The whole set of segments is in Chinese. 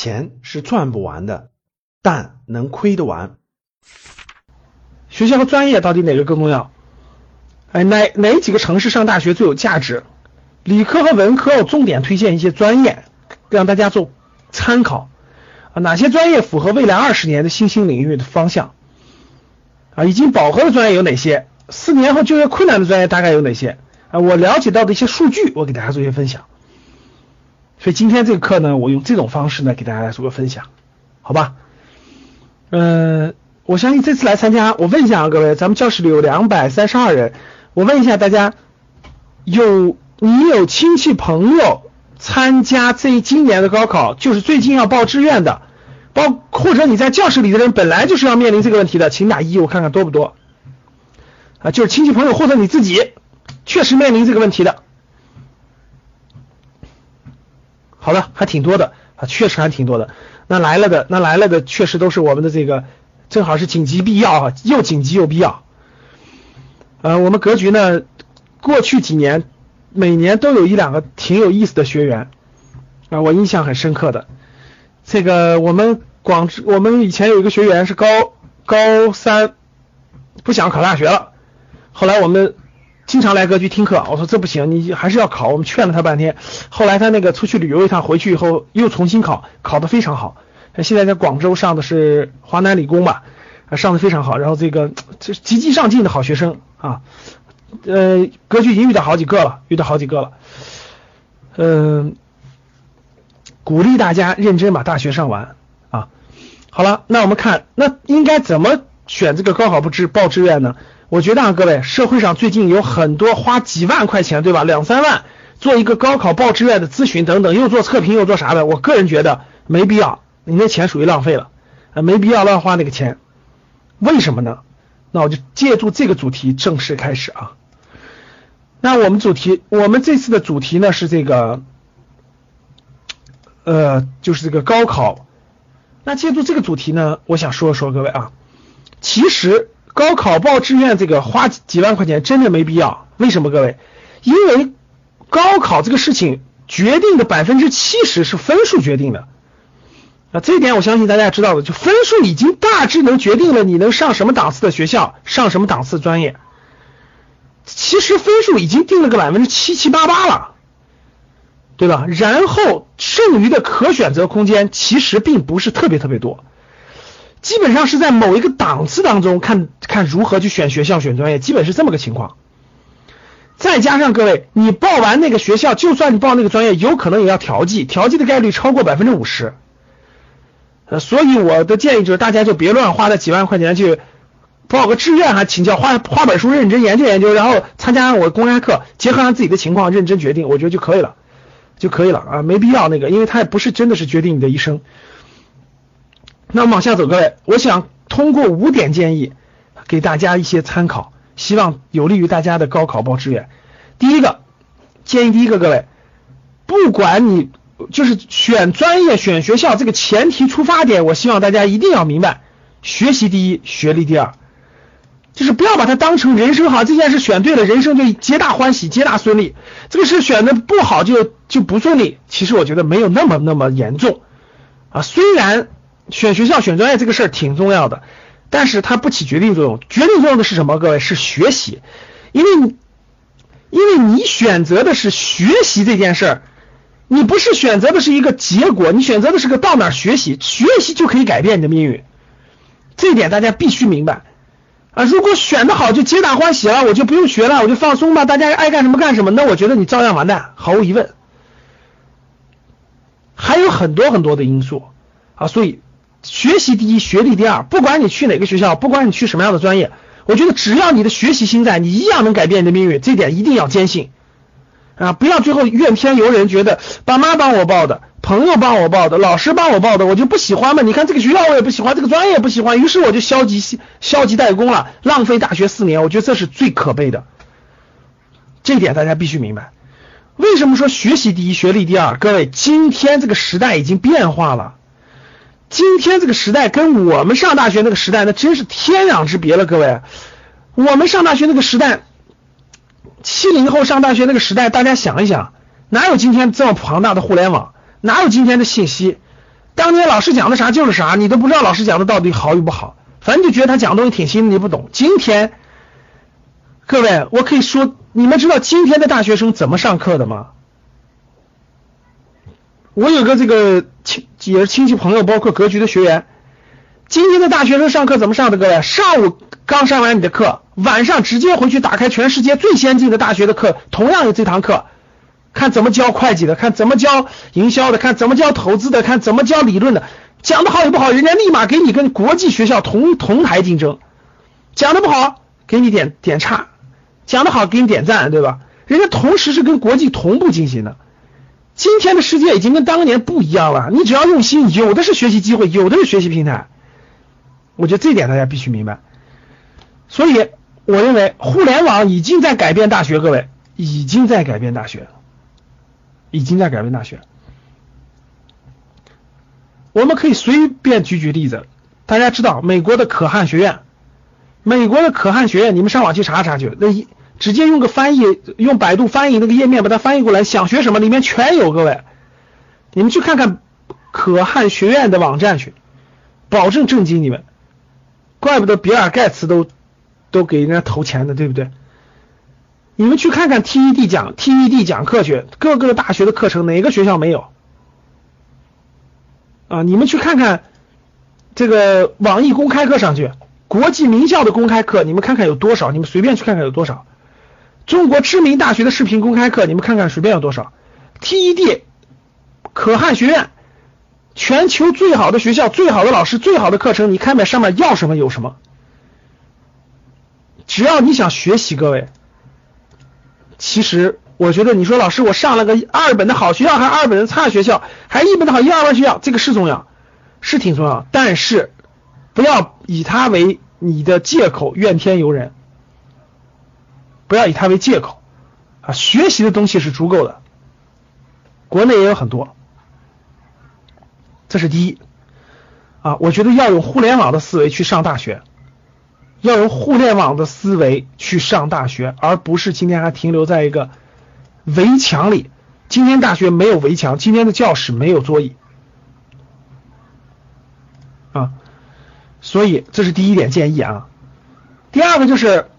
钱是赚不完的，但能亏得完。学校和专业到底哪个更重要？哎，哪哪几个城市上大学最有价值？理科和文科，我重点推荐一些专业，让大家做参考啊。哪些专业符合未来二十年的新兴领域的方向？啊，已经饱和的专业有哪些？四年后就业困难的专业大概有哪些？啊，我了解到的一些数据，我给大家做一些分享。所以今天这个课呢，我用这种方式呢，给大家来做个分享，好吧？嗯，我相信这次来参加，我问一下啊，各位，咱们教室里有两百三十二人，我问一下大家，有你有亲戚朋友参加这今年的高考，就是最近要报志愿的，包或者你在教室里的人本来就是要面临这个问题的，请打一，我看看多不多。啊，就是亲戚朋友或者你自己确实面临这个问题的。好的，还挺多的啊，确实还挺多的。那来了的，那来了的，确实都是我们的这个，正好是紧急必要啊，又紧急又必要。呃，我们格局呢，过去几年每年都有一两个挺有意思的学员啊，我印象很深刻的。这个我们广，我们以前有一个学员是高高三，不想考大学了，后来我们。经常来格局听课，我说这不行，你还是要考。我们劝了他半天，后来他那个出去旅游一趟，回去以后又重新考，考得非常好。他现在在广州上的是华南理工吧，上的非常好。然后这个这积极上进的好学生啊，呃，格局已经遇到好几个了，遇到好几个了。嗯，鼓励大家认真把大学上完啊。好了，那我们看，那应该怎么选这个高考不志报志愿呢？我觉得啊，各位，社会上最近有很多花几万块钱，对吧？两三万做一个高考报志愿的咨询等等，又做测评又做啥的，我个人觉得没必要，你那钱属于浪费了，啊，没必要乱花那个钱。为什么呢？那我就借助这个主题正式开始啊。那我们主题，我们这次的主题呢是这个，呃，就是这个高考。那借助这个主题呢，我想说说各位啊，其实。高考报志愿这个花几万块钱真的没必要，为什么各位？因为高考这个事情决定的百分之七十是分数决定的啊，这一点我相信大家知道的，就分数已经大致能决定了你能上什么档次的学校，上什么档次专业。其实分数已经定了个百分之七七八八了，对吧？然后剩余的可选择空间其实并不是特别特别多。基本上是在某一个档次当中看看如何去选学校选专业，基本是这么个情况。再加上各位，你报完那个学校，就算你报那个专业，有可能也要调剂，调剂的概率超过百分之五十。呃，所以我的建议就是，大家就别乱花那几万块钱去报个志愿，还请教花花本书认真研究研究，然后参加我公开课，结合上自己的情况认真决定，我觉得就可以了，就可以了啊，没必要那个，因为它也不是真的是决定你的一生。那往下走，各位，我想通过五点建议给大家一些参考，希望有利于大家的高考报志愿。第一个建议，第一个各位，不管你就是选专业、选学校，这个前提出发点，我希望大家一定要明白：学习第一，学历第二，就是不要把它当成人生好这件事选对了，人生就皆大欢喜、皆大顺利；这个事选的不好就就不顺利。其实我觉得没有那么那么严重啊，虽然。选学校、选专业这个事儿挺重要的，但是它不起决定作用。决定作用的是什么？各位是学习，因为你因为你选择的是学习这件事儿，你不是选择的是一个结果，你选择的是个到哪学习，学习就可以改变你的命运。这一点大家必须明白啊！如果选的好就皆大欢喜了，我就不用学了，我就放松吧，大家爱干什么干什么，那我觉得你照样完蛋，毫无疑问。还有很多很多的因素啊，所以。学习第一，学历第二。不管你去哪个学校，不管你去什么样的专业，我觉得只要你的学习心在，你一样能改变你的命运。这点一定要坚信啊！不要最后怨天尤人，觉得爸妈帮我报的，朋友帮我报的，老师帮我报的，我就不喜欢嘛？你看这个学校我也不喜欢，这个专业也不喜欢，于是我就消极消极怠工了，浪费大学四年。我觉得这是最可悲的。这点大家必须明白。为什么说学习第一，学历第二？各位，今天这个时代已经变化了。今天这个时代跟我们上大学那个时代，那真是天壤之别了。各位，我们上大学那个时代，七零后上大学那个时代，大家想一想，哪有今天这么庞大的互联网？哪有今天的信息？当年老师讲的啥就是啥，你都不知道老师讲的到底好与不好，反正就觉得他讲的东西挺新，你不懂。今天，各位，我可以说，你们知道今天的大学生怎么上课的吗？我有个这个亲也是亲戚朋友，包括格局的学员，今天的大学生上课怎么上的？各位，上午刚上完你的课，晚上直接回去打开全世界最先进的大学的课，同样有这堂课，看怎么教会计的，看怎么教营销的，看怎么教投资的，看怎么教理论的，讲的好与不好，人家立马给你跟国际学校同同台竞争，讲的不好给你点点差，讲的好给你点赞，对吧？人家同时是跟国际同步进行的。今天的世界已经跟当年不一样了，你只要用心，有的是学习机会，有的是学习平台。我觉得这点大家必须明白。所以我认为互联网已经在改变大学，各位已经在改变大学，已经在改变大学。我们可以随便举举例子，大家知道美国的可汗学院，美国的可汗学院，你们上网去查查去，那一。直接用个翻译，用百度翻译那个页面把它翻译过来，想学什么里面全有。各位，你们去看看可汗学院的网站去，保证震惊你们。怪不得比尔盖茨都都给人家投钱的，对不对？你们去看看 TED 讲 TED 讲课去，各个大学的课程哪个学校没有？啊，你们去看看这个网易公开课上去，国际名校的公开课，你们看看有多少？你们随便去看看有多少？中国知名大学的视频公开课，你们看看随便有多少？TED 可汗学院，全球最好的学校，最好的老师，最好的课程，你看看上面要什么有什么。只要你想学习，各位，其实我觉得你说老师，我上了个二本的好学校，还二本的差学校，还一本的好一二本学校，这个是重要，是挺重要，但是不要以它为你的借口，怨天尤人。不要以它为借口啊！学习的东西是足够的，国内也有很多，这是第一啊！我觉得要用互联网的思维去上大学，要用互联网的思维去上大学，而不是今天还停留在一个围墙里。今天大学没有围墙，今天的教室没有桌椅啊！所以这是第一点建议啊。第二个就是。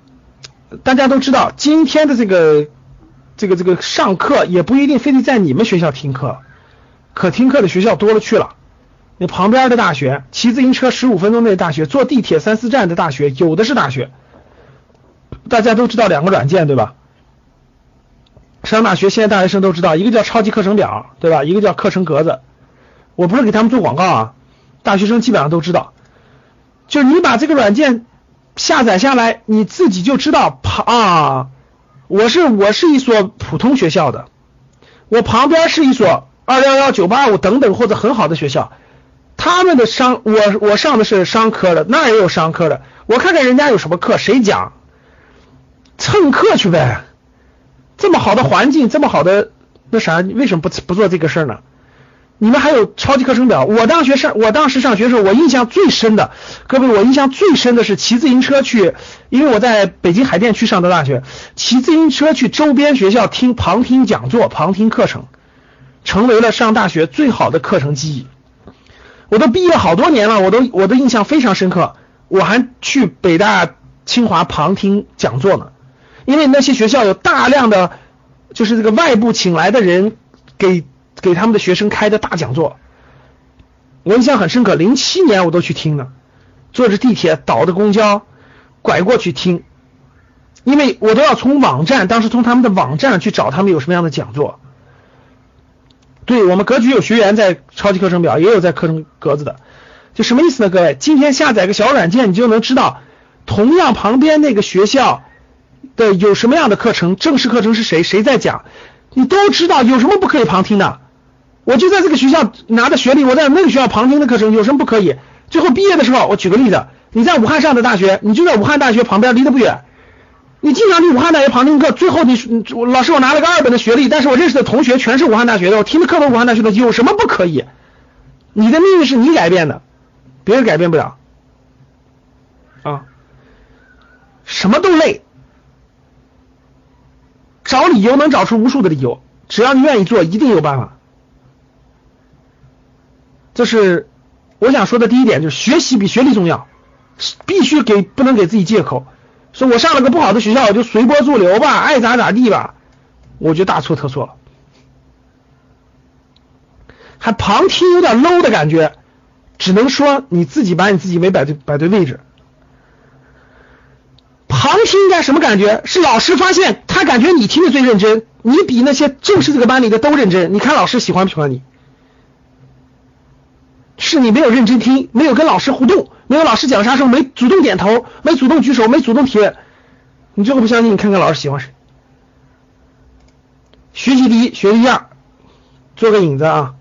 大家都知道，今天的这个这个这个上课也不一定非得在你们学校听课，可听课的学校多了去了。那旁边的大学，骑自行车十五分钟内的大学，坐地铁三四站的大学，有的是大学。大家都知道两个软件对吧？上大学现在大学生都知道，一个叫超级课程表对吧？一个叫课程格子。我不是给他们做广告啊，大学生基本上都知道。就是你把这个软件。下载下来，你自己就知道啊，我是我是一所普通学校的，我旁边是一所二幺幺九八五等等或者很好的学校，他们的商我我上的是商科的，那也有商科的，我看看人家有什么课，谁讲，蹭课去呗，这么好的环境，这么好的那啥，为什么不不做这个事儿呢？你们还有超级课程表？我当学上，我当时上学的时候，我印象最深的，各位，我印象最深的是骑自行车去，因为我在北京海淀区上的大学，骑自行车去周边学校听旁听讲座、旁听课程，成为了上大学最好的课程记忆。我都毕业好多年了，我都我的印象非常深刻。我还去北大、清华旁听讲座呢，因为那些学校有大量的，就是这个外部请来的人给。给他们的学生开的大讲座，我印象很深刻。零七年我都去听了，坐着地铁倒的公交，拐过去听，因为我都要从网站，当时从他们的网站去找他们有什么样的讲座。对我们格局有学员在超级课程表，也有在课程格子的，就什么意思呢？各位，今天下载个小软件，你就能知道，同样旁边那个学校的有什么样的课程，正式课程是谁谁在讲，你都知道，有什么不可以旁听的？我就在这个学校拿的学历，我在那个学校旁听的课程有什么不可以？最后毕业的时候，我举个例子，你在武汉上的大学，你就在武汉大学旁边，离得不远，你经常去武汉大学旁听课，最后你老师我拿了个二本的学历，但是我认识的同学全是武汉大学的，我听的课都是武汉大学的，有什么不可以？你的命运是你改变的，别人改变不了啊，什么都累，找理由能找出无数的理由，只要你愿意做，一定有办法。这是我想说的第一点，就是学习比学历重要，必须给不能给自己借口，说我上了个不好的学校，我就随波逐流吧，爱咋咋地吧，我觉得大错特错了，还旁听有点 low 的感觉，只能说你自己把你自己没摆对摆对位置。旁听应该什么感觉？是老师发现他感觉你听的最认真，你比那些正式这个班里的都认真。你看老师喜欢不喜欢你？是你没有认真听，没有跟老师互动，没有老师讲啥时候没主动点头，没主动举手，没主动提问。你最后不相信，你看看老师喜欢谁？学习第一，学习第二，做个引子啊。